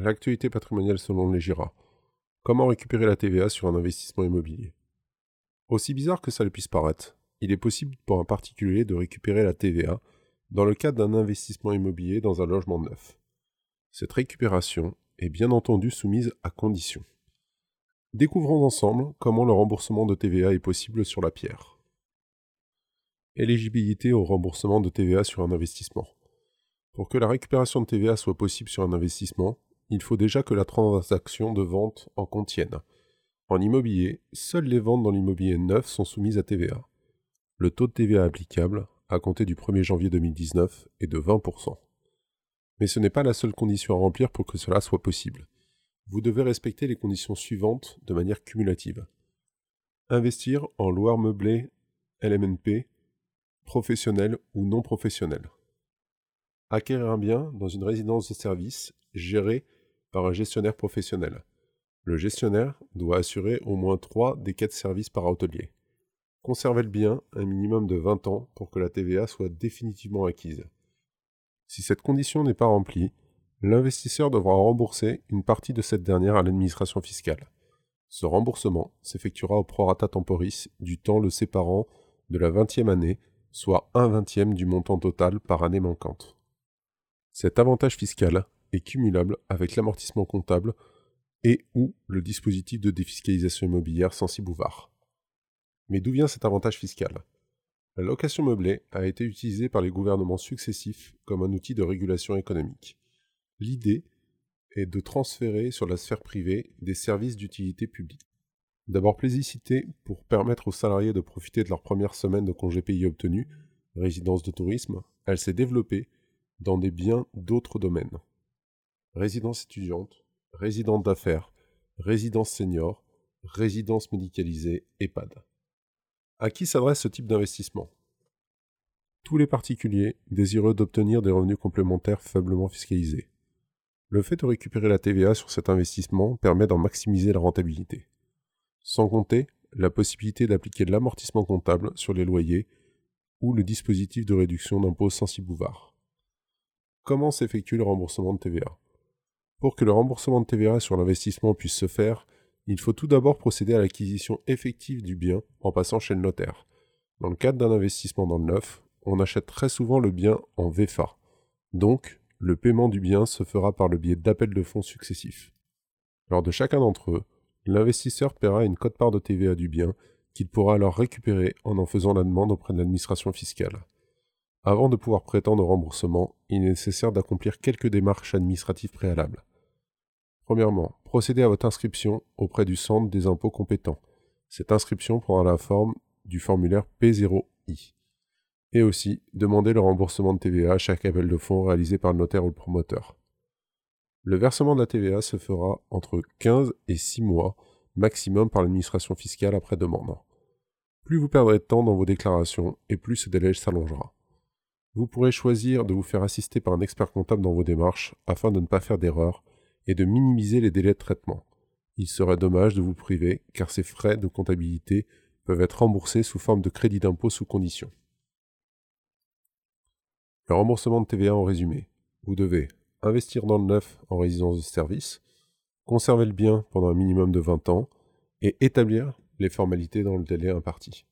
l'actualité patrimoniale selon les GIRA. Comment récupérer la TVA sur un investissement immobilier? Aussi bizarre que ça le puisse paraître, il est possible pour un particulier de récupérer la TVA dans le cadre d'un investissement immobilier dans un logement neuf. Cette récupération est bien entendu soumise à conditions. Découvrons ensemble comment le remboursement de TVA est possible sur la pierre. Éligibilité au remboursement de TVA sur un investissement. Pour que la récupération de TVA soit possible sur un investissement, il faut déjà que la transaction de vente en contienne. En immobilier, seules les ventes dans l'immobilier neuf sont soumises à TVA. Le taux de TVA applicable, à compter du 1er janvier 2019, est de 20%. Mais ce n'est pas la seule condition à remplir pour que cela soit possible. Vous devez respecter les conditions suivantes de manière cumulative. Investir en loire meublée LMNP, professionnel ou non professionnel acquérir un bien dans une résidence de service gérée un gestionnaire professionnel. Le gestionnaire doit assurer au moins 3 des 4 services par hôtelier. Conserver le bien un minimum de 20 ans pour que la TVA soit définitivement acquise. Si cette condition n'est pas remplie, l'investisseur devra rembourser une partie de cette dernière à l'administration fiscale. Ce remboursement s'effectuera au prorata temporis du temps le séparant de la 20e année, soit un vingtième du montant total par année manquante. Cet avantage fiscal est cumulable avec l'amortissement comptable et ou le dispositif de défiscalisation immobilière sans bouvard. Mais d'où vient cet avantage fiscal? La location meublée a été utilisée par les gouvernements successifs comme un outil de régulation économique. L'idée est de transférer sur la sphère privée des services d'utilité publique. D'abord plébiscitée pour permettre aux salariés de profiter de leur première semaine de congé payé obtenu, résidence de tourisme, elle s'est développée dans des biens d'autres domaines. Résidence étudiante, résidence d'affaires, résidence senior, résidence médicalisée, EHPAD. À qui s'adresse ce type d'investissement? Tous les particuliers désireux d'obtenir des revenus complémentaires faiblement fiscalisés. Le fait de récupérer la TVA sur cet investissement permet d'en maximiser la rentabilité. Sans compter la possibilité d'appliquer l'amortissement comptable sur les loyers ou le dispositif de réduction d'impôt sans bouvard. Comment s'effectue le remboursement de TVA Pour que le remboursement de TVA sur l'investissement puisse se faire, il faut tout d'abord procéder à l'acquisition effective du bien en passant chez le notaire. Dans le cadre d'un investissement dans le neuf, on achète très souvent le bien en VFA. Donc, le paiement du bien se fera par le biais d'appels de fonds successifs. Lors de chacun d'entre eux, l'investisseur paiera une cote-part de TVA du bien qu'il pourra alors récupérer en en faisant la demande auprès de l'administration fiscale. Avant de pouvoir prétendre au remboursement, il est nécessaire d'accomplir quelques démarches administratives préalables. Premièrement, procéder à votre inscription auprès du centre des impôts compétents. Cette inscription prendra la forme du formulaire P0I. Et aussi, demander le remboursement de TVA à chaque appel de fonds réalisé par le notaire ou le promoteur. Le versement de la TVA se fera entre 15 et 6 mois maximum par l'administration fiscale après demande. Plus vous perdrez de temps dans vos déclarations et plus ce délai s'allongera. Vous pourrez choisir de vous faire assister par un expert comptable dans vos démarches afin de ne pas faire d'erreurs et de minimiser les délais de traitement. Il serait dommage de vous priver car ces frais de comptabilité peuvent être remboursés sous forme de crédit d'impôt sous condition. Le remboursement de TVA en résumé. Vous devez investir dans le neuf en résidence de service, conserver le bien pendant un minimum de 20 ans et établir les formalités dans le délai imparti.